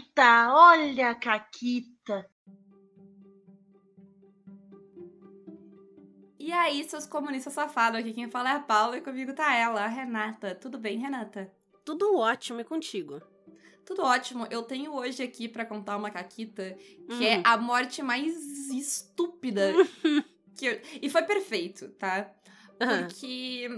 Caquita, olha a Caquita. E aí, seus comunistas safados, aqui quem fala é a Paula e comigo tá ela, a Renata. Tudo bem, Renata? Tudo ótimo e contigo. Tudo ótimo. Eu tenho hoje aqui para contar uma caquita que é a morte mais estúpida que eu... E foi perfeito, tá? Porque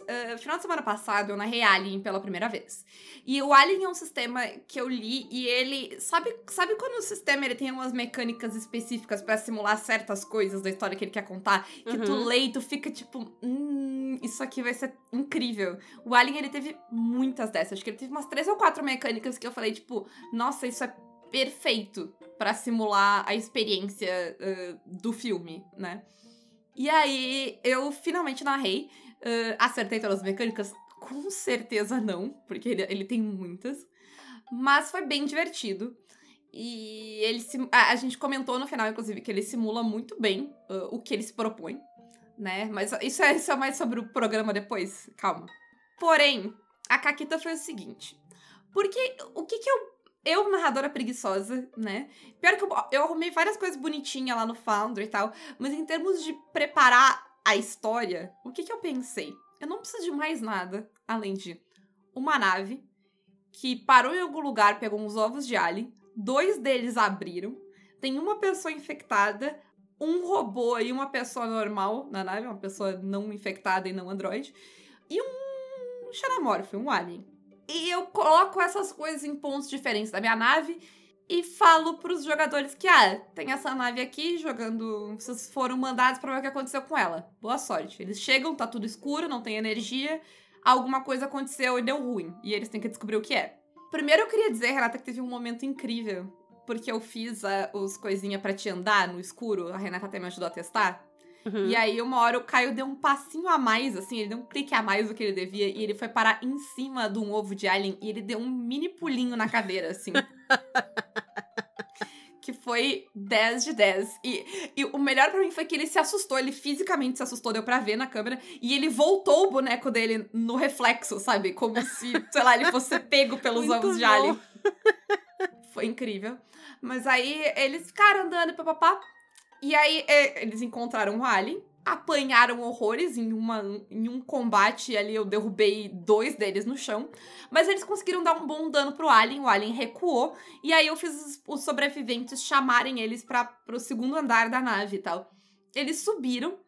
uh, final de semana passado eu narrei Alien pela primeira vez. E o Alien é um sistema que eu li e ele. Sabe, sabe quando o sistema ele tem umas mecânicas específicas para simular certas coisas da história que ele quer contar? Que uhum. tu lê e tu fica tipo. Hum, isso aqui vai ser incrível. O Alien ele teve muitas dessas. Acho que ele teve umas três ou quatro mecânicas que eu falei, tipo, nossa, isso é perfeito para simular a experiência uh, do filme, né? E aí eu finalmente narrei. Uh, acertei todas as mecânicas? Com certeza não, porque ele, ele tem muitas. Mas foi bem divertido. E ele a, a, gente comentou no final, inclusive, que ele simula muito bem uh, o que ele se propõe, né? Mas isso é, isso é mais sobre o programa depois, calma. Porém, a Caquita foi o seguinte. Porque o que que eu. Eu, narradora preguiçosa, né? Pior que eu, eu arrumei várias coisas bonitinhas lá no Foundry e tal, mas em termos de preparar a história, o que, que eu pensei? Eu não preciso de mais nada além de uma nave que parou em algum lugar, pegou uns ovos de alien, dois deles abriram, tem uma pessoa infectada, um robô e uma pessoa normal na nave, uma pessoa não infectada e não androide, e um xenomorfo, um alien. E eu coloco essas coisas em pontos diferentes da minha nave e falo pros jogadores que, ah, tem essa nave aqui jogando. Vocês foram mandados para ver o que aconteceu com ela. Boa sorte. Eles chegam, tá tudo escuro, não tem energia, alguma coisa aconteceu e deu ruim. E eles têm que descobrir o que é. Primeiro eu queria dizer, Renata, que teve um momento incrível. Porque eu fiz a, os coisinha para te andar no escuro. A Renata até me ajudou a testar. Uhum. E aí, uma hora o Caio deu um passinho a mais, assim, ele deu um clique a mais do que ele devia, e ele foi parar em cima de um ovo de alien, e ele deu um mini pulinho na cadeira, assim. que foi 10 de 10. E, e o melhor para mim foi que ele se assustou, ele fisicamente se assustou, deu pra ver na câmera, e ele voltou o boneco dele no reflexo, sabe? Como se, sei lá, ele fosse pego pelos Muito ovos de alien. Foi incrível. Mas aí eles ficaram andando, papapá. E aí é, eles encontraram o alien, apanharam horrores em, uma, em um combate ali. Eu derrubei dois deles no chão. Mas eles conseguiram dar um bom dano pro Alien. O Alien recuou. E aí eu fiz os, sobreviventes chamarem eles para pro segundo andar da nave e tal. Eles subiram.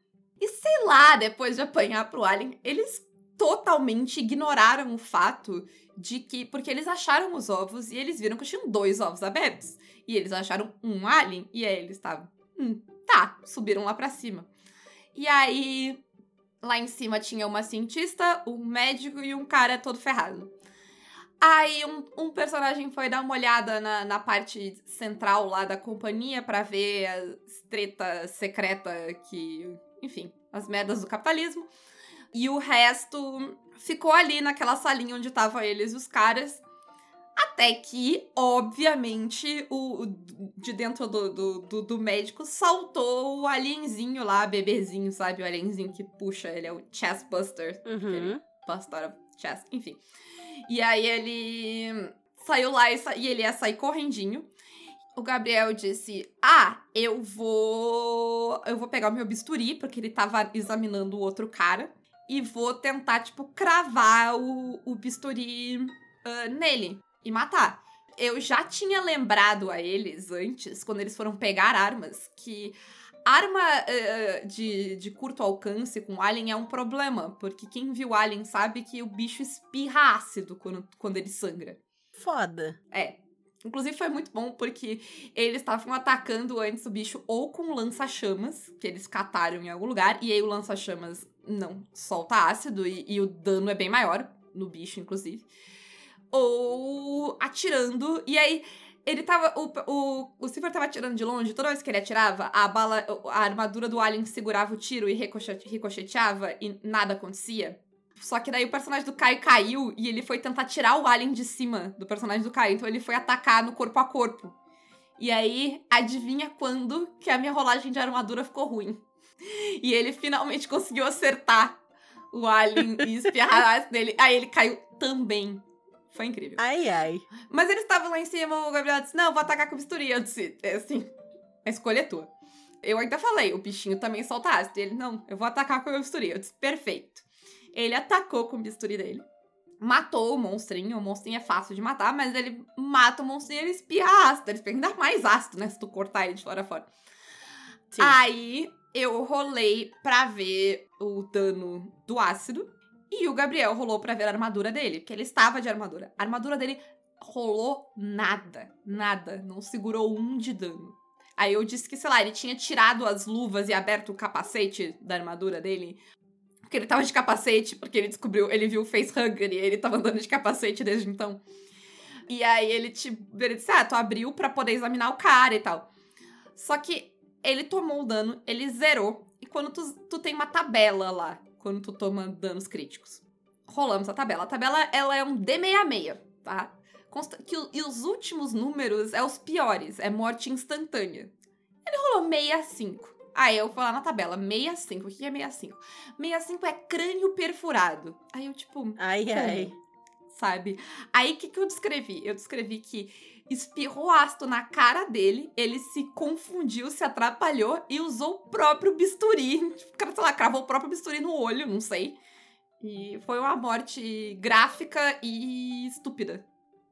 E sei lá, depois de apanhar pro Alien, eles totalmente ignoraram o fato de que. Porque eles acharam os ovos e eles viram que tinham dois ovos abertos. E eles acharam um alien. E aí eles estavam. Hum, tá, subiram lá pra cima. E aí, lá em cima tinha uma cientista, um médico e um cara todo ferrado. Aí um, um personagem foi dar uma olhada na, na parte central lá da companhia para ver a treta secreta que, enfim, as merdas do capitalismo. E o resto ficou ali naquela salinha onde estavam eles e os caras. Até que, obviamente, o, o de dentro do, do, do, do, médico saltou o alienzinho lá, bebezinho, sabe? O alienzinho que puxa, ele é o Chestbuster. Uhum. Buster of Chest, enfim. E aí ele saiu lá e, sa e ele ia sair correndinho. O Gabriel disse: Ah, eu vou. Eu vou pegar o meu bisturi, porque ele tava examinando o outro cara. E vou tentar, tipo, cravar o, o bisturi uh, nele e matar. Eu já tinha lembrado a eles antes, quando eles foram pegar armas, que arma uh, de, de curto alcance com Alien é um problema, porque quem viu Alien sabe que o bicho espirra ácido quando, quando ele sangra. Foda. É. Inclusive foi muito bom porque eles estavam atacando antes o bicho ou com lança-chamas, que eles cataram em algum lugar, e aí o lança-chamas não solta ácido e, e o dano é bem maior no bicho, inclusive ou atirando. E aí, ele tava. O, o, o Silver tava atirando de longe, toda vez que ele atirava, a bala. A armadura do Alien segurava o tiro e ricocheteava e nada acontecia. Só que daí o personagem do Caio caiu e ele foi tentar tirar o Alien de cima do personagem do Caio. Então ele foi atacar no corpo a corpo. E aí, adivinha quando que a minha rolagem de armadura ficou ruim? E ele finalmente conseguiu acertar o Alien e espirrar nele. Aí ele caiu também Foi incrível. Ai, ai. Mas eles estavam lá em cima, o Gabriel disse: Não, vou atacar com bisturi. Eu disse: É assim, a escolha é tua. Eu ainda falei: O bichinho também solta ácido. Ele: Não, eu vou atacar com o bisturi. Eu disse: Perfeito. Ele atacou com o bisturi dele. Matou o monstrinho. O monstrinho é fácil de matar, mas ele mata o monstrinho e ele espirra ácido. Ele espirra ainda mais ácido, né? Se tu cortar ele de fora a fora. Sim. Aí eu rolei pra ver o dano do ácido. E o Gabriel rolou pra ver a armadura dele, porque ele estava de armadura. A armadura dele rolou nada, nada, não segurou um de dano. Aí eu disse que, sei lá, ele tinha tirado as luvas e aberto o capacete da armadura dele. Porque ele tava de capacete, porque ele descobriu, ele viu o facehugger e ele tava andando de capacete desde então. E aí ele, te, ele disse, ah, tu abriu pra poder examinar o cara e tal. Só que ele tomou o dano, ele zerou. E quando tu, tu tem uma tabela lá, quando tu toma danos críticos. Rolamos a tabela. A tabela, ela é um D66, tá? Consta que e os últimos números é os piores, é morte instantânea. Ele rolou 65. Aí eu fui lá na tabela, 65. O que é 65? 65 é crânio perfurado. Aí eu, tipo. Ai, ai. Sabe? Aí o que, que eu descrevi? Eu descrevi que espirrou ácido na cara dele, ele se confundiu, se atrapalhou e usou o próprio bisturi. Sei lá, cravou o próprio bisturi no olho, não sei. E foi uma morte gráfica e estúpida.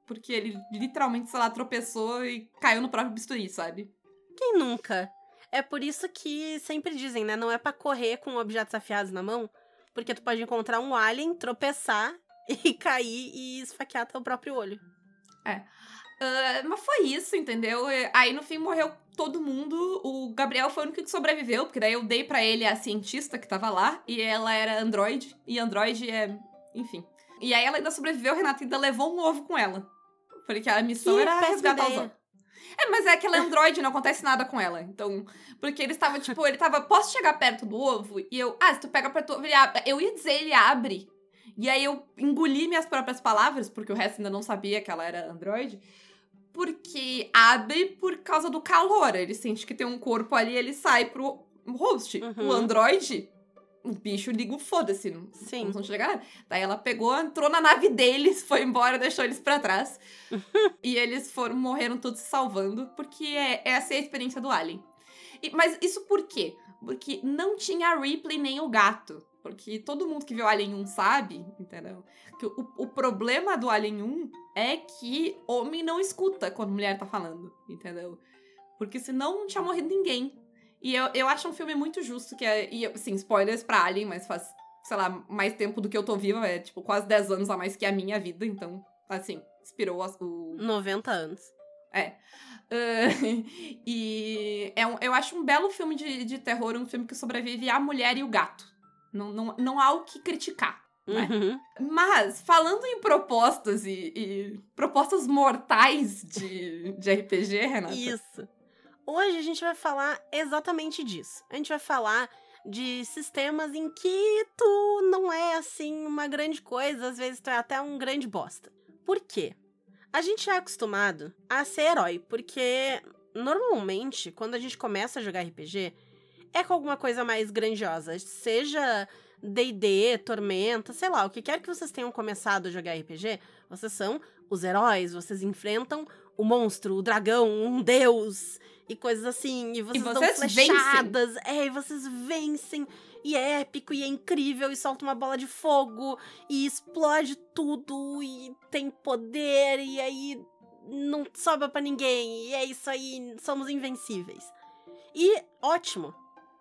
Porque ele literalmente, sei lá, tropeçou e caiu no próprio bisturi, sabe? Quem nunca? É por isso que sempre dizem, né? Não é para correr com objetos afiados na mão, porque tu pode encontrar um alien, tropeçar e cair e esfaquear teu próprio olho. É. Uh, mas foi isso, entendeu? Aí no fim morreu todo mundo. O Gabriel foi o único que sobreviveu, porque daí eu dei para ele a cientista que tava lá, e ela era android, e android é. Enfim. E aí ela ainda sobreviveu, Renata ainda levou um ovo com ela. Porque a missão Que era resgatar os ovos. É, mas é que ela é android, não acontece nada com ela. Então, porque ele estava, tipo, ele tava, posso chegar perto do ovo? E eu, ah, se tu pega perto do ovo, ele abre. Eu ia dizer, ele abre. E aí eu engoli minhas próprias palavras, porque o resto ainda não sabia que ela era android. Porque abre por causa do calor. Ele sente que tem um corpo ali, ele sai pro host. Uhum. O android, o bicho liga o foda-se. não- Sim. Não chegar nada. Daí ela pegou, entrou na nave deles, foi embora, deixou eles pra trás. e eles foram, morreram todos se salvando, porque é, essa é a experiência do Alien. E- mas isso por quê? Porque não tinha a Ripley nem o gato. Porque todo mundo que viu Alien 1 sabe, entendeu? Que o, o problema do Alien 1 é que homem não escuta quando mulher tá falando, entendeu? Porque senão não tinha morrido ninguém. E eu, eu acho um filme muito justo, que é. E, assim, spoilers pra Alien, mas faz, sei lá, mais tempo do que eu tô viva, é tipo quase 10 anos a mais que a minha vida, então, assim, inspirou o, 90 anos. é. Ah, e é um- eu acho um belo filme de, de terror, um filme que sobrevive a mulher e o gato. Não, não, não há o que criticar. Né? Uhum. Mas, falando em propostas e, e propostas mortais de, de RPG, Renata. Isso. Hoje a gente vai falar exatamente disso. A gente vai falar de sistemas em que tu não é assim uma grande coisa, às vezes tu é até um grande bosta. Por quê? A gente é acostumado a ser herói, porque normalmente quando a gente começa a jogar RPG é com alguma coisa mais grandiosa, seja D&D, Tormenta, sei lá, o que quer que vocês tenham começado a jogar RPG, vocês são os heróis, vocês enfrentam o monstro, o dragão, um deus e coisas assim. E vocês, vocês dão flechadas. É, e vocês vencem. E é épico, e é incrível, e solta uma bola de fogo, e explode tudo, e tem poder, e aí não sobra pra ninguém, e é isso aí, somos invencíveis. E ótimo.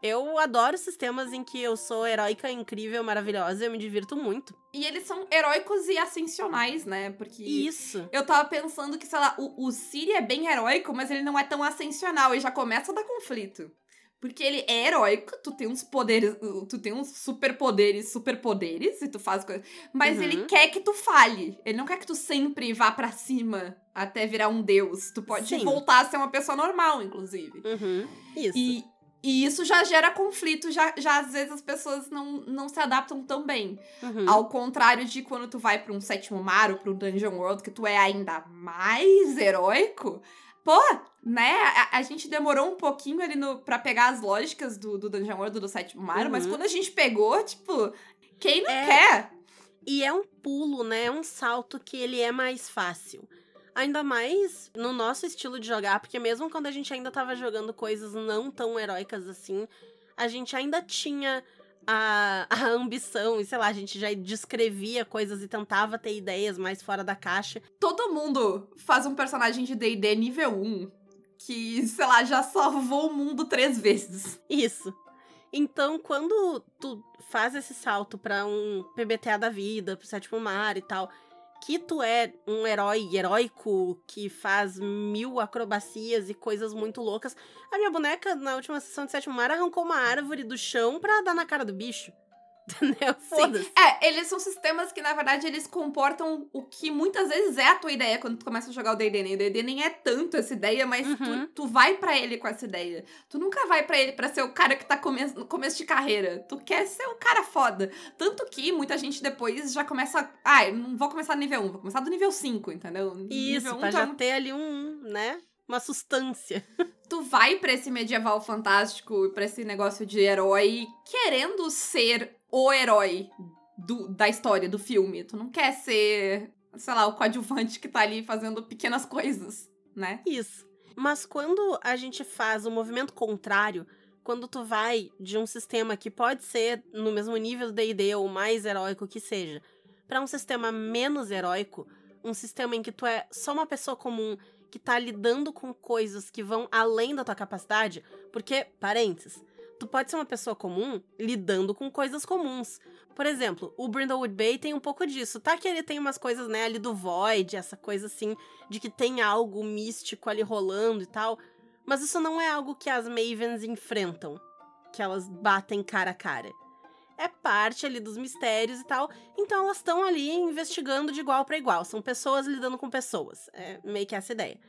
Eu adoro sistemas em que eu sou heróica, incrível, maravilhosa, eu me divirto muito. E eles são heróicos e ascensionais, né? Porque. Isso. Eu tava pensando que, sei lá, o, o Siri é bem heróico, mas ele não é tão ascensional e já começa a dar conflito. Porque ele é heróico, tu tem uns poderes, tu tem uns superpoderes, superpoderes, e tu faz coisas. Mas Uhum. ele quer que tu falhe. Ele não quer que tu sempre vá pra cima até virar um deus. Tu pode Sim. voltar a ser uma pessoa normal, inclusive. Uhum. Isso. E, e isso já gera conflito, já, já às vezes as pessoas não, não se adaptam tão bem. Uhum. Ao contrário de quando tu vai pra um sétimo mar ou pra um Dungeon World, que tu é ainda mais heróico. Pô, né? A, a gente demorou um pouquinho ali no, pra pegar as lógicas do, do Dungeon World do sétimo mar, mas Uhum. quando a gente pegou, tipo, quem não É. quer? E é um pulo, né? É um salto que ele é mais fácil. Ainda mais no nosso estilo de jogar, porque mesmo quando a gente ainda tava jogando coisas não tão heróicas assim, a gente ainda tinha a, a ambição, e sei lá, a gente já descrevia coisas e tentava ter ideias mais fora da caixa. Todo mundo faz um personagem de DD nível 1 que, sei lá, já salvou o mundo três vezes. Isso. Então, quando tu faz esse salto para um PBTA da vida, pro sétimo mar e tal, tu é um herói heróico que faz mil acrobacias e coisas muito loucas. A minha boneca, na última sessão de sétimo mar, arrancou uma árvore do chão pra dar na cara do bicho. Entendeu? Sim. É, eles são sistemas que, na verdade, eles comportam o que muitas vezes é a tua ideia quando tu começa a jogar o D&D, né? O D&D nem é tanto essa ideia, mas uhum. tu, tu vai para ele com essa ideia. Tu nunca vai para ele para ser o cara que tá come no começo de carreira. Tu quer ser o cara foda. Tanto que muita gente depois já começa... Ah, não vou começar do nível 1, vou começar do nível 5, entendeu? Isso, nível pra 1, já ter ali um, né? Uma sustância. tu vai para esse medieval fantástico, para esse negócio de herói, querendo ser o herói do, da história, do filme. Tu não quer ser, sei lá, o coadjuvante que tá ali fazendo pequenas coisas, né? Isso. Mas quando a gente faz o movimento contrário, quando tu vai de um sistema que pode ser no mesmo nível do D&D ou mais heróico que seja, para um sistema menos heróico, um sistema em que tu é só uma pessoa comum que tá lidando com coisas que vão além da tua capacidade, porque, parênteses, tu pode ser uma pessoa comum lidando com coisas comuns. Por exemplo, o Brindlewood Bay tem um pouco disso. Tá que ele tem umas coisas, né, ali do Void, essa coisa assim, de que tem algo místico ali rolando e tal. Mas isso não é algo que as Mavens enfrentam. Que elas batem cara a cara. É parte ali dos mistérios e tal. Então elas estão ali investigando de igual para igual. São pessoas lidando com pessoas. É meio que essa ideia.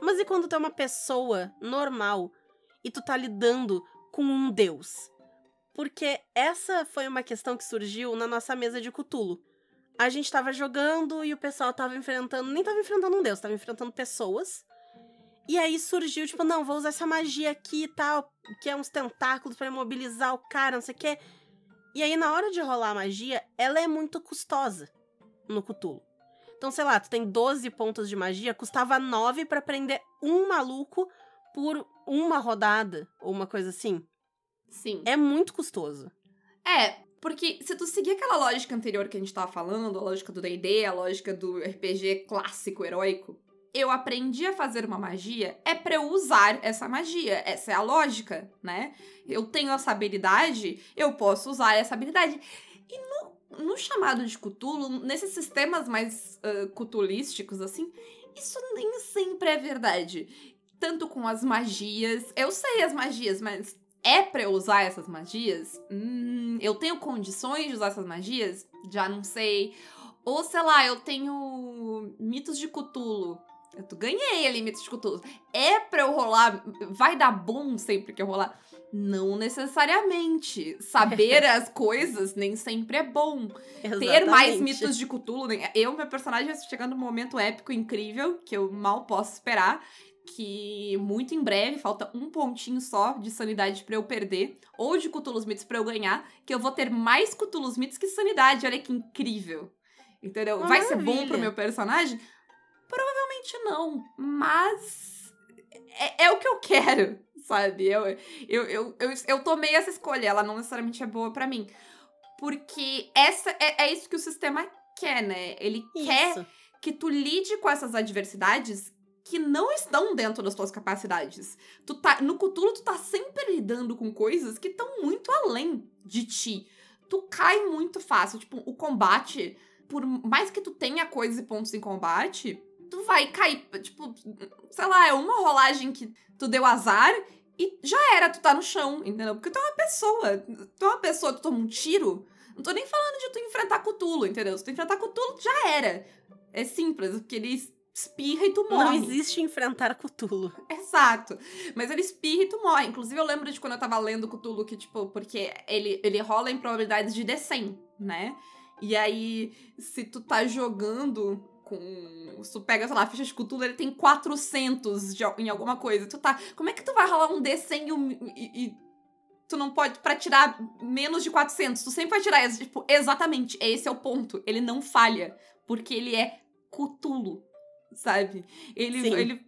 Mas e quando tu é uma pessoa normal e tu tá lidando com um deus. Porque essa foi uma questão que surgiu na nossa mesa de Cutulo. A gente estava jogando e o pessoal estava enfrentando, nem estava enfrentando um deus, estava enfrentando pessoas. E aí surgiu, tipo, não, vou usar essa magia aqui e tal, que é uns tentáculos para imobilizar o cara, não sei o quê. E aí, na hora de rolar a magia, ela é muito custosa no Cutulo. Então, sei lá, tu tem 12 pontos de magia, custava 9 para prender um maluco por uma rodada, ou uma coisa assim. Sim. É muito custoso. É, porque se tu seguir aquela lógica anterior que a gente tava falando, a lógica do D&D, a lógica do RPG clássico, heróico, eu aprendi a fazer uma magia é para eu usar essa magia. Essa é a lógica, né? Eu tenho essa habilidade, eu posso usar essa habilidade. E no, no chamado de Cthulhu, nesses sistemas mais uh, cutulísticos, assim, isso nem sempre é verdade tanto com as magias. Eu sei as magias, mas é pra eu usar essas magias? Hum, eu tenho condições de usar essas magias? Já não sei. Ou sei lá, eu tenho mitos de Cthulhu. Eu ganhei ali mitos de Cthulhu. É pra eu rolar? Vai dar bom sempre que eu rolar? Não necessariamente. Saber as coisas nem sempre é bom. Exatamente. Ter mais mitos de Cthulhu. Eu, meu personagem, chegando num momento épico incrível, que eu mal posso esperar que muito em breve, falta um pontinho só de sanidade para eu perder, ou de Cthulhu Myths pra eu ganhar, que eu vou ter mais Cthulhu Myths que sanidade. Olha que incrível. Entendeu? Uma Vai maravilha. ser bom pro meu personagem? Provavelmente não, mas é, é o que eu quero, sabe? Eu, eu, eu, eu, eu tomei essa escolha, ela não necessariamente é boa para mim. Porque essa é, é isso que o sistema quer, né? Ele isso. quer que tu lide com essas adversidades que não estão dentro das tuas capacidades. Tu tá, no Cthulhu, tu tá sempre lidando com coisas que estão muito além de ti. Tu cai muito fácil. Tipo, o combate, por mais que tu tenha coisas e pontos em combate, tu vai cair. Tipo, sei lá, é uma rolagem que tu deu azar e já era, tu tá no chão, entendeu? Porque tu é uma pessoa. Tu é uma pessoa, tu toma um tiro. Não tô nem falando de tu enfrentar Cthulhu, entendeu? Se tu enfrentar Cthulhu, já era. É simples, porque eles espirra e tu morre. Não existe enfrentar Cthulhu. Exato. Mas ele espirra e tu morre. Inclusive, eu lembro de quando eu tava lendo Cthulhu, que, tipo, porque ele, ele rola em probabilidades de D100, né? E aí, se tu tá jogando com. Se tu pega, sei lá, a ficha de Cthulhu, ele tem 400 de, em alguma coisa. Tu tá. Como é que tu vai rolar um D100 e, e tu não pode para tirar menos de 400, tu sempre vai tirar tipo, exatamente, esse é o ponto. Ele não falha, porque ele é cutulo, sabe? Ele Sim. ele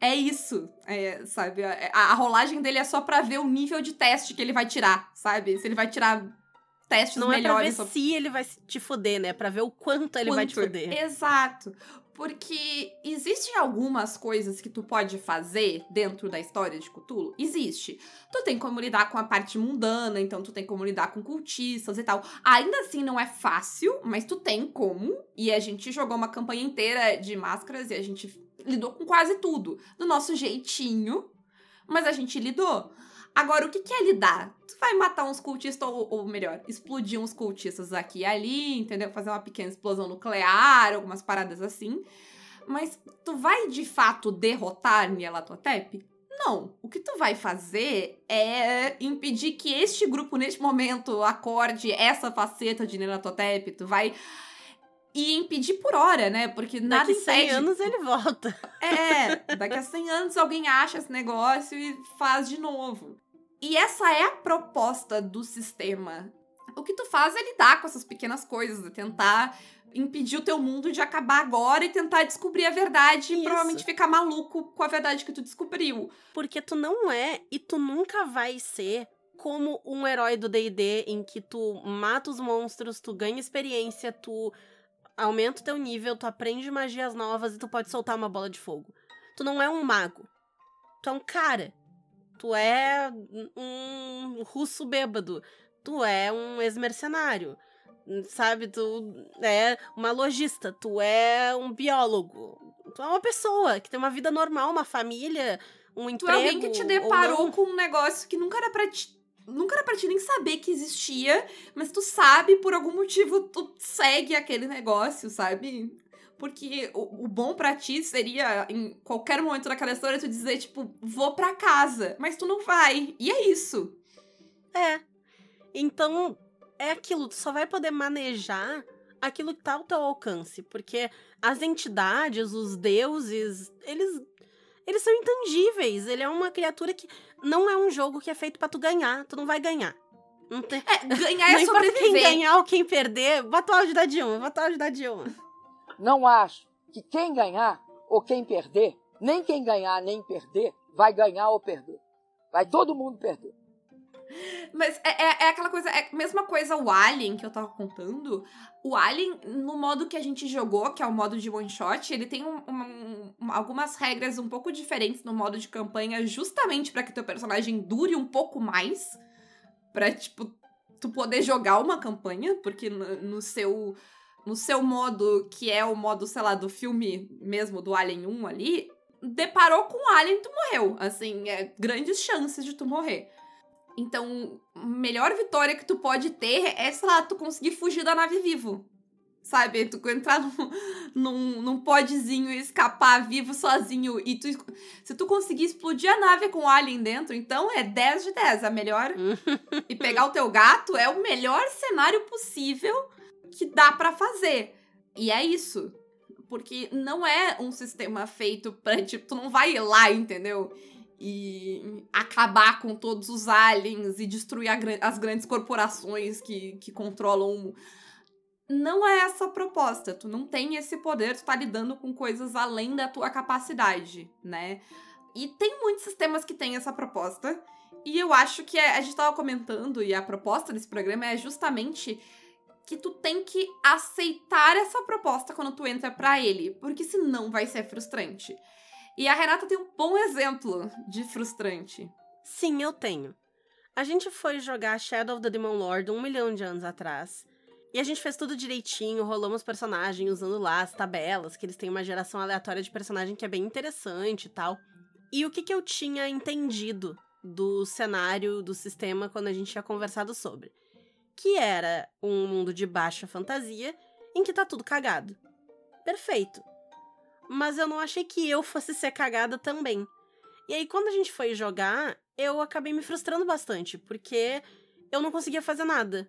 é isso, é, sabe? A, a, rolagem dele é só para ver o nível de teste que ele vai tirar, sabe? Se ele vai tirar testes não melhores. Não é pra ver se ele vai te fuder, né? Pra ver o quanto ele quanto? vai te fuder. Exato. Porque existem algumas coisas que tu pode fazer dentro da história de Cthulhu? Existe. Tu tem como lidar com a parte mundana, então tu tem como lidar com cultistas e tal. Ainda assim não é fácil, mas tu tem como. E a gente jogou uma campanha inteira de máscaras e a gente lidou com quase tudo. Do nosso jeitinho, mas a gente lidou. Agora, o que, que é lidar? Tu vai matar uns cultistas, ou, ou, melhor, explodir uns cultistas aqui e ali, entendeu? Fazer uma pequena explosão nuclear, algumas paradas assim. Mas tu vai de fato derrotar Nyarlathotep? Não. O que tu vai fazer é impedir que este grupo, neste momento, acorde essa faceta de Nyarlathotep. Tu vai e impedir por hora, né? Porque nada daqui impede. 100 anos ele volta. É, daqui a 100 anos alguém acha esse negócio e faz de novo. E essa é a proposta do sistema. O que tu faz é lidar com essas pequenas coisas, é tentar impedir o teu mundo de acabar agora e tentar descobrir a verdade Isso. e provavelmente ficar maluco com a verdade que tu descobriu. Porque tu não é e tu nunca vai ser como um herói do D&D em que tu mata os monstros, tu ganha experiência, tu aumenta o teu nível, tu aprende magias novas e tu pode soltar uma bola de fogo. Tu não é um mago. Tu é um cara. Tu é um russo bêbado. Tu é um ex-mercenário. Sabe? Tu é uma lojista. Tu é um biólogo. Tu é uma pessoa que tem uma vida normal, uma família, um emprego. Tu é alguém que te deparou com um negócio que nunca era pra ti nunca era pra ti nem saber que existia, mas tu sabe, por algum motivo, tu segue aquele negócio, sabe? Porque o, o bom para ti seria, em qualquer momento daquela história, tu dizer, tipo, vou pra casa. Mas tu não vai. E é isso. É. Então, é aquilo, tu só vai poder manejar aquilo que tá ao teu alcance. Porque as entidades, os deuses, eles. Eles são intangíveis. Ele é uma criatura que não é um jogo que é feito para tu ganhar. Tu não vai ganhar. Não tem... É, ganhar é não sobreviver. quem ganhar ou quem perder, bota o áudio da Dilma, bota o áudio da Dilma. Não acho que quem ganhar ou quem perder, nem quem ganhar nem perder, vai ganhar ou perder. Vai todo mundo perder. Mas é, é, é, aquela coisa, é a mesma coisa o Alien que eu tava contando. O Alien, no modo que a gente jogou, que é o modo de one shot, ele tem um, um, um, algumas regras um pouco diferentes no modo de campanha, justamente para que teu personagem dure um pouco mais. Pra, tipo, tu poder jogar uma campanha, porque no, no seu. No seu modo, que é o modo, sei lá, do filme mesmo, do Alien 1 ali, deparou com o Alien tu morreu. Assim, é grandes chances de tu morrer. Então, a melhor vitória que tu pode ter é, sei lá, tu conseguir fugir da nave vivo. Sabe? Tu entrar num, num, num podzinho e escapar vivo sozinho. E tu, se tu conseguir explodir a nave com o alien dentro, então é 10 de 10. A melhor. e pegar o teu gato é o melhor cenário possível que dá para fazer. E é isso. Porque não é um sistema feito pra, tipo, tu não vai ir lá, entendeu? E acabar com todos os aliens e destruir as grandes corporações que, que controlam. Não é essa a proposta. Tu não tem esse poder, tu tá lidando com coisas além da tua capacidade, né? E tem muitos sistemas que têm essa proposta. E eu acho que a gente tava comentando, e a proposta desse programa é justamente que tu tem que aceitar essa proposta quando tu entra para ele, porque senão vai ser frustrante. E a Renata tem um bom exemplo de frustrante. Sim, eu tenho. A gente foi jogar Shadow of the Demon Lord um milhão de anos atrás. E a gente fez tudo direitinho, rolamos os personagens usando lá as tabelas, que eles têm uma geração aleatória de personagem que é bem interessante e tal. E o que, que eu tinha entendido do cenário, do sistema, quando a gente tinha conversado sobre? Que era um mundo de baixa fantasia em que tá tudo cagado. Perfeito mas eu não achei que eu fosse ser cagada também. E aí, quando a gente foi jogar, eu acabei me frustrando bastante, porque eu não conseguia fazer nada.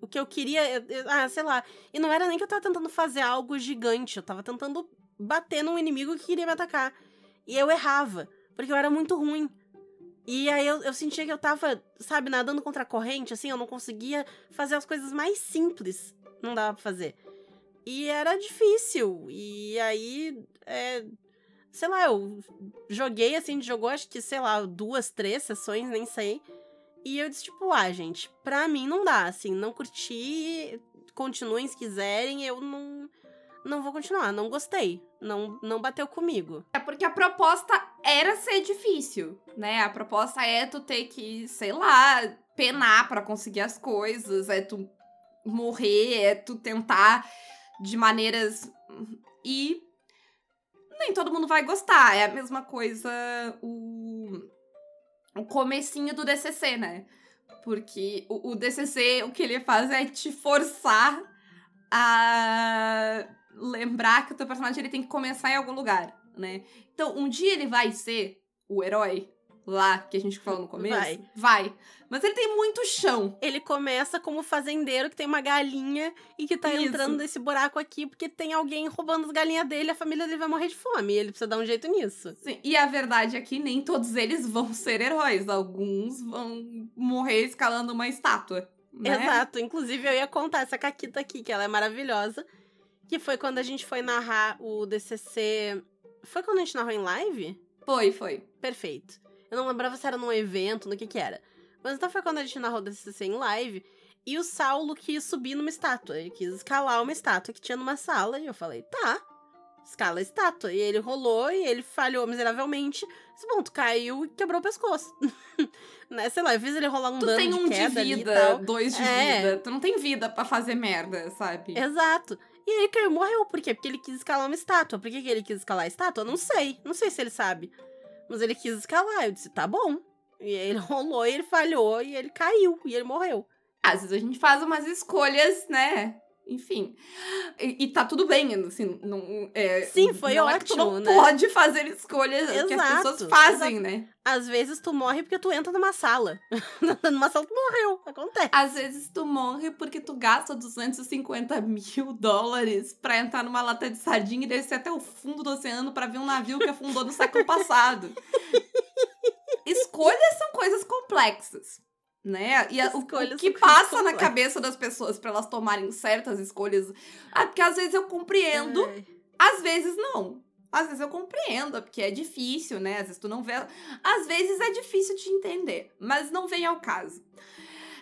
O que eu queria. Ah, sei lá. E não era nem que eu tava tentando fazer algo gigante, eu tava tentando bater num inimigo que queria me atacar. E eu errava, porque eu era muito ruim. E aí eu, eu sentia que eu tava, sabe, nadando contra a corrente, assim, eu não conseguia fazer as coisas mais simples. Não dava pra fazer. E era difícil. E aí, é, sei lá, eu joguei assim, jogou acho que, sei lá, duas, três sessões, nem sei. E eu disse, tipo, ah, gente, pra mim não dá, assim, não curti, continuem se quiserem, eu não, não vou continuar, não gostei, não, não bateu comigo. É porque a proposta era ser difícil, né? A proposta é tu ter que, sei lá, penar para conseguir as coisas, é tu morrer, é tu tentar de maneiras. E nem todo mundo vai gostar. É a mesma coisa o, o comecinho do DCC, né? Porque o, o DCC, o que ele faz é te forçar a lembrar que o teu personagem ele tem que começar em algum lugar, né? Então, um dia ele vai ser o herói lá que a gente falou no começo? Vai. Vai. Mas ele tem muito chão. Ele começa como fazendeiro que tem uma galinha e que tá Isso. entrando nesse buraco aqui porque tem alguém roubando as galinhas dele, a família dele vai morrer de fome. E ele precisa dar um jeito nisso. Sim, E a verdade é que nem todos eles vão ser heróis. Alguns vão morrer escalando uma estátua. Né? Exato. Inclusive, eu ia contar essa caquita aqui, que ela é maravilhosa. Que foi quando a gente foi narrar o DCC. Foi quando a gente narrou em live? Foi, foi. Perfeito. Eu não lembrava se era num evento, no que que era. Mas então foi quando a gente narrou DCC em live. E o Saulo quis subir numa estátua. Ele quis escalar uma estátua que tinha numa sala. E eu falei, tá, escala a estátua. E ele rolou e ele falhou miseravelmente. Disse, bom, tu caiu e quebrou o pescoço. né? Sei lá, eu fiz ele rolar um Tu dano tem de um de queda ali e vida, dois de É. vida. Tu não tem vida pra fazer merda, sabe? Exato. E ele caiu e morreu. Por quê? Porque ele quis escalar uma estátua. Por que, que ele quis escalar a estátua? Eu não sei. Não sei se ele sabe. Mas ele quis escalar. Eu disse, tá bom. E ele rolou e ele falhou e ele caiu e ele morreu. Às vezes a gente faz umas escolhas, né? Enfim. E, e tá tudo bem, assim, não, é, Sim, foi não é que tu ótimo, não né? pode fazer escolhas que as Exato, pessoas fazem, né? Às vezes tu morre porque tu entra numa sala. numa sala tu morreu. Acontece. Às vezes tu morre porque tu gasta 250 mil dólares pra entrar numa lata de sardinha e descer até o fundo do oceano pra ver um navio que afundou no século passado. Escolhas são coisas complexas, né? E a- o, o que passa na cabeça das pessoas pra elas tomarem certas escolhas. Ah, porque às vezes eu compreendo, Ai. às vezes não. Às vezes eu compreendo, porque é difícil, né? Às vezes tu não vê. Às vezes é difícil de entender, mas não vem ao caso.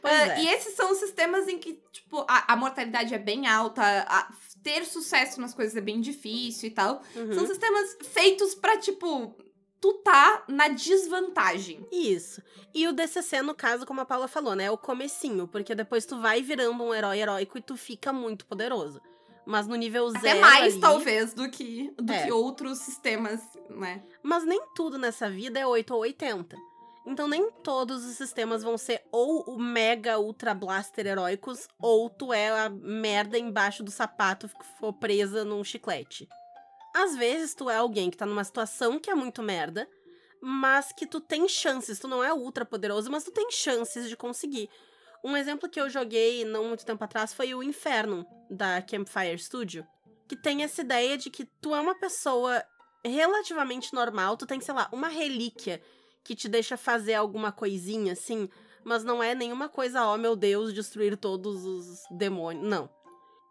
Ah, é. E esses são os sistemas em que, tipo, a, a mortalidade é bem alta, a- ter sucesso nas coisas é bem difícil e tal. Uhum. São sistemas feitos pra, tipo, tu tá na desvantagem. Isso. E o DCC, no caso, como a Paula falou, né? É o comecinho. Porque depois tu vai virando um herói heróico e tu fica muito poderoso. Mas no nível Até zero mais, ali- talvez, do que, do É. que outros sistemas, né? Mas nem tudo nessa vida é 8 ou 80. Então nem todos os sistemas vão ser ou o mega ultra blaster heróicos, ou tu é a merda embaixo do sapato que for presa num chiclete. Às vezes tu é alguém que tá numa situação que é muito merda, mas que tu tem chances, tu não é ultra poderoso, mas tu tem chances de conseguir. Um exemplo que eu joguei não muito tempo atrás foi o Inferno, da Campfire Studio, que tem essa ideia de que tu é uma pessoa relativamente normal, tu tem, sei lá, uma relíquia que te deixa fazer alguma coisinha assim, mas não é nenhuma coisa, ó meu Deus, destruir todos os demônios. Não.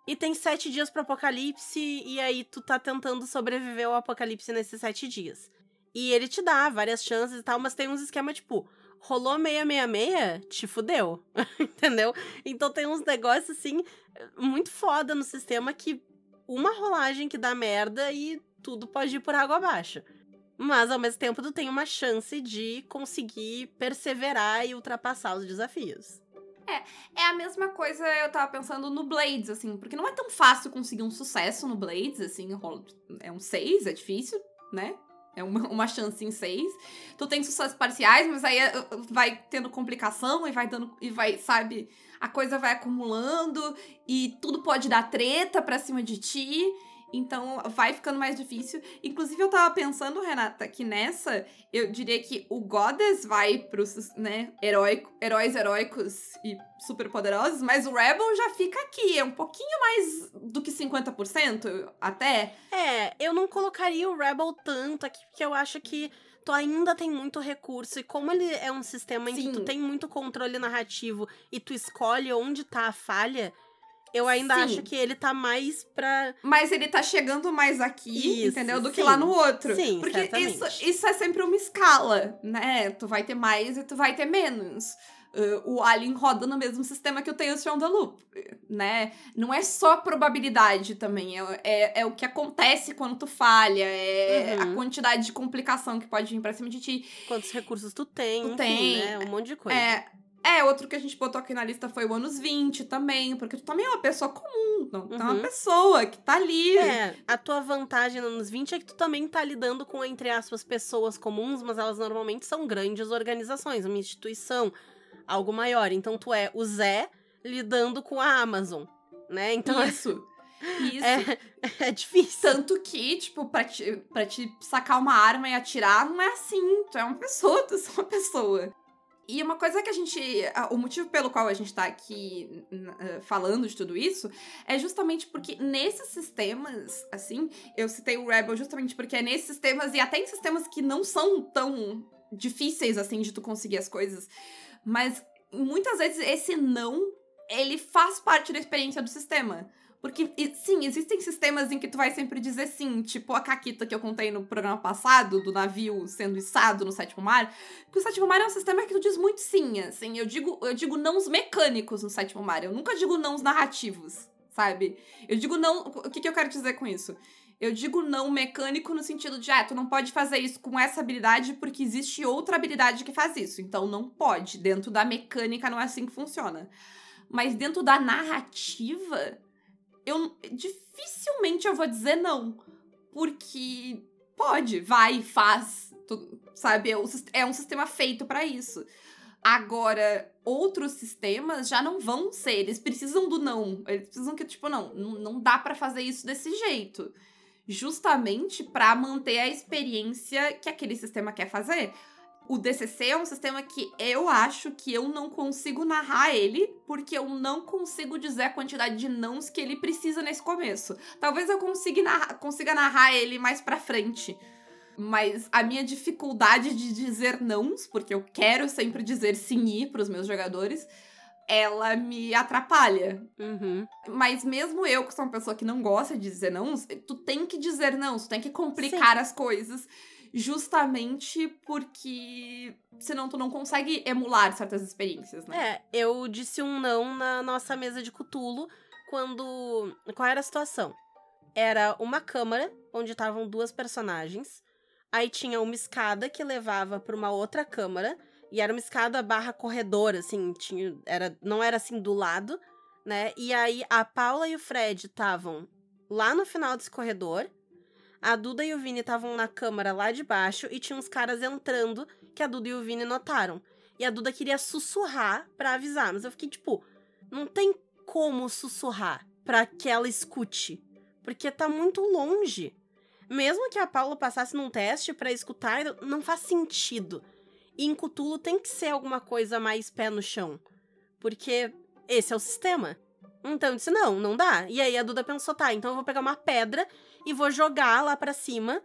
E tem sete dias pro apocalipse, e aí tu tá tentando sobreviver ao apocalipse nesses sete dias. E ele te dá várias chances e tal, mas tem uns esquemas tipo, rolou 666, te fudeu. Entendeu? Então tem uns negócios assim, muito foda no sistema que uma rolagem que dá merda e tudo pode ir por água abaixo. Mas ao mesmo tempo tu tem uma chance de conseguir perseverar e ultrapassar os desafios. É a mesma coisa, eu tava pensando no Blades, assim, porque não é tão fácil conseguir um sucesso no Blades, assim, é um 6, é difícil, né? É uma, uma chance em 6. Tu tem sucessos parciais, mas aí é, vai tendo complicação e vai dando. E vai, sabe? A coisa vai acumulando e tudo pode dar treta pra cima de ti. Então vai ficando mais difícil. Inclusive, eu tava pensando, Renata, que nessa eu diria que o Goddess vai pros, né, heróico, heróis heróicos e super poderosos, mas o Rebel já fica aqui. É um pouquinho mais do que 50%, até. É, eu não colocaria o Rebel tanto aqui, porque eu acho que tu ainda tem muito recurso. E como ele é um sistema em Sim. que tu tem muito controle narrativo e tu escolhe onde tá a falha, eu ainda sim. acho que ele tá mais pra. Mas ele tá chegando mais aqui, isso, entendeu? Do sim. que lá no outro. Sim, Porque isso, isso é sempre uma escala, né? Tu vai ter mais e tu vai ter menos. Uh, o Alien roda no mesmo sistema que eu tenho o the Loop, né? Não é só probabilidade também, é, é, é o que acontece quando tu falha, é uhum. a quantidade de complicação que pode vir pra cima de ti. Quantos recursos tu tem, tu enfim, tem, né? Um monte de coisa. É, é, outro que a gente botou aqui na lista foi o anos 20 também, porque tu também é uma pessoa comum, não, tu é uma uhum. pessoa que tá ali. É, a tua vantagem nos anos 20 é que tu também tá lidando com, entre aspas, pessoas comuns, mas elas normalmente são grandes organizações, uma instituição, algo maior. Então tu é o Zé lidando com a Amazon, né? Então isso. Isso. É, é difícil. Tanto que, tipo, pra te, pra te sacar uma arma e atirar, não é assim. Tu é uma pessoa, tu é uma pessoa. E uma coisa que a gente. O motivo pelo qual a gente tá aqui uh, falando de tudo isso é justamente porque nesses sistemas, assim, eu citei o Rebel justamente porque é nesses sistemas e até em sistemas que não são tão difíceis assim de tu conseguir as coisas, mas muitas vezes esse não ele faz parte da experiência do sistema. Porque, sim, existem sistemas em que tu vai sempre dizer sim, tipo a Caquita que eu contei no programa passado, do navio sendo içado no sétimo mar. Porque o sétimo mar é um sistema que tu diz muito sim, assim. Eu digo, eu digo nãos mecânicos no sétimo mar. Eu nunca digo nãos narrativos, sabe? Eu digo não. O que, que eu quero dizer com isso? Eu digo não mecânico no sentido de, ah, tu não pode fazer isso com essa habilidade porque existe outra habilidade que faz isso. Então não pode. Dentro da mecânica não é assim que funciona. Mas dentro da narrativa eu dificilmente eu vou dizer não. Porque pode, vai, faz, tu, sabe? É um sistema feito para isso. Agora, outros sistemas já não vão ser, eles precisam do não. Eles precisam que, tipo, não, não dá para fazer isso desse jeito. Justamente para manter a experiência que aquele sistema quer fazer. O DCC é um sistema que eu acho que eu não consigo narrar ele, porque eu não consigo dizer a quantidade de nãos que ele precisa nesse começo. Talvez eu consiga narrar, consiga narrar ele mais pra frente. Mas a minha dificuldade de dizer nãos, porque eu quero sempre dizer sim e pros meus jogadores, ela me atrapalha. Uhum. Mas mesmo eu, que sou uma pessoa que não gosta de dizer não, tu tem que dizer não, tu tem que complicar Sim. as coisas justamente porque senão tu não consegue emular certas experiências, né? É, eu disse um não na nossa mesa de cutulo quando. Qual era a situação? Era uma câmara onde estavam duas personagens. Aí tinha uma escada que levava para uma outra câmara. E era uma escada barra corredor, assim, tinha, era, não era assim do lado, né? E aí a Paula e o Fred estavam lá no final desse corredor a Duda e o Vini estavam na câmara lá de baixo e tinha uns caras entrando que a Duda e o Vini notaram. E a Duda queria sussurrar para avisar, mas eu fiquei tipo, não tem como sussurrar para que ela escute, porque tá muito longe. Mesmo que a Paula passasse num teste para escutar, não faz sentido. E em Cutulo tem que ser alguma coisa mais pé no chão, porque esse é o sistema. Então eu disse: não, não dá. E aí a Duda pensou: tá, então eu vou pegar uma pedra e vou jogar lá para cima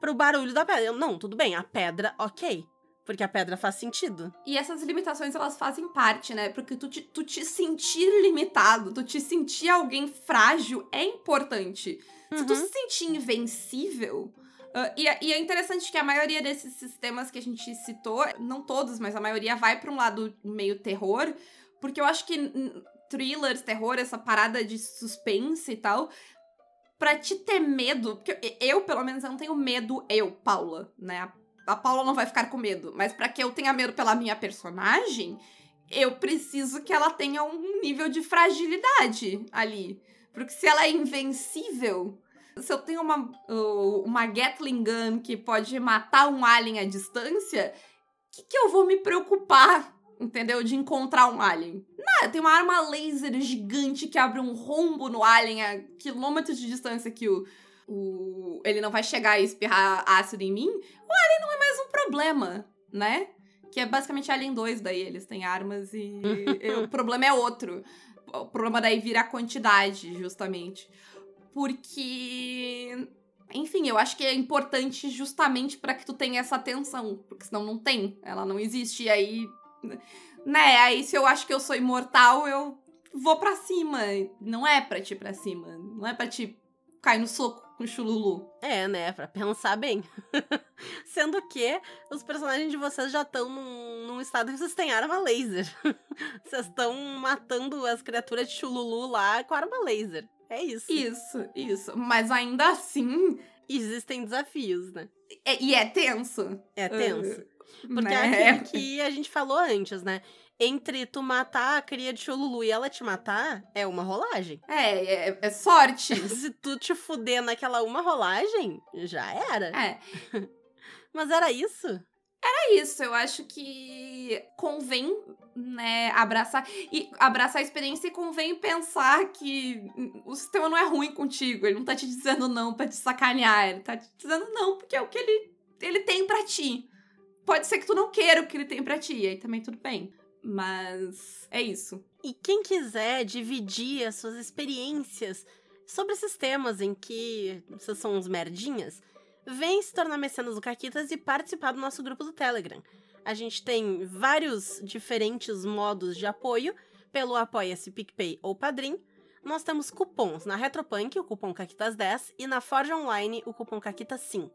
pro barulho da pedra. Eu, não, tudo bem, a pedra, ok. Porque a pedra faz sentido. E essas limitações, elas fazem parte, né? Porque tu te, tu te sentir limitado, tu te sentir alguém frágil é importante. Uhum. Se tu uhum. se sentir invencível. Uh, e, é, e, é interessante que a maioria desses sistemas que a gente citou, não todos, mas a maioria vai para um lado meio terror. Porque eu acho que thrillers, terror, essa parada de suspense e tal, pra te ter medo, porque eu, pelo menos, eu não tenho medo, eu, Paula, né? A Paula não vai ficar com medo, mas para que eu tenha medo pela minha personagem, eu preciso que ela tenha um nível de fragilidade ali. Porque se ela é invencível, se eu tenho uma, uma Gatling Gun que pode matar um alien à distância, que, que eu vou me preocupar entendeu? De encontrar um alien. Nada, tem uma arma laser gigante que abre um rombo no alien a quilômetros de distância que o, o, ele não vai chegar e espirrar ácido em mim, o Alien não é mais um problema, né? Que é basicamente Alien 2 daí, eles têm armas e, e o problema é outro. O problema daí vira a quantidade, justamente. Porque enfim, eu acho que é importante justamente para que tu tenha essa atenção, porque senão não tem, ela não existe. E aí, né? Aí se eu acho que eu sou imortal, eu vou para cima. Não é pra ti pra cima, não é pra ti cair no soco com o chululu. É, né? Pra pensar bem. Sendo que os personagens de vocês já estão num, num, estado que vocês têm arma laser. vocês estão matando as criaturas de chululu lá com arma laser. É isso. Isso, isso. Mas ainda assim. Existem desafios, né? É, e é tenso. É tenso. Uh, Porque né? é aquilo que a gente falou antes, né? Entre tu matar a cria de Cholulu e ela te matar, é uma rolagem. É, é, é sorte. Se tu te fuder naquela uma rolagem, já era. É. Mas era isso? Era isso. Eu acho que convém né, abraçar e abraçar a experiência e convém pensar que o sistema não é ruim contigo, ele não tá te dizendo não para te sacanear, ele tá te dizendo não porque é o que ele ele tem para ti. Pode ser que tu não queira o que ele tem para ti, aí também tudo bem. Mas é isso. E quem quiser dividir as suas experiências sobre esses temas em que vocês são uns merdinhas, vem se tornar mecenas do Caquitas e participar do nosso grupo do Telegram. A gente tem vários diferentes modos de apoio pelo Apoia-se PicPay ou Padrim. Nós temos cupons na Retropunk, o cupom Caquitas10, e na Forge Online, o cupom Caquitas5.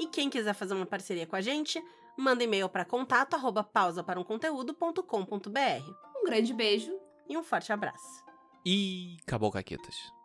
E quem quiser fazer uma parceria com a gente, manda e-mail para contato arroba pausa para um conteúdo.com.br. Um grande beijo e um forte abraço. E acabou, Caquitas.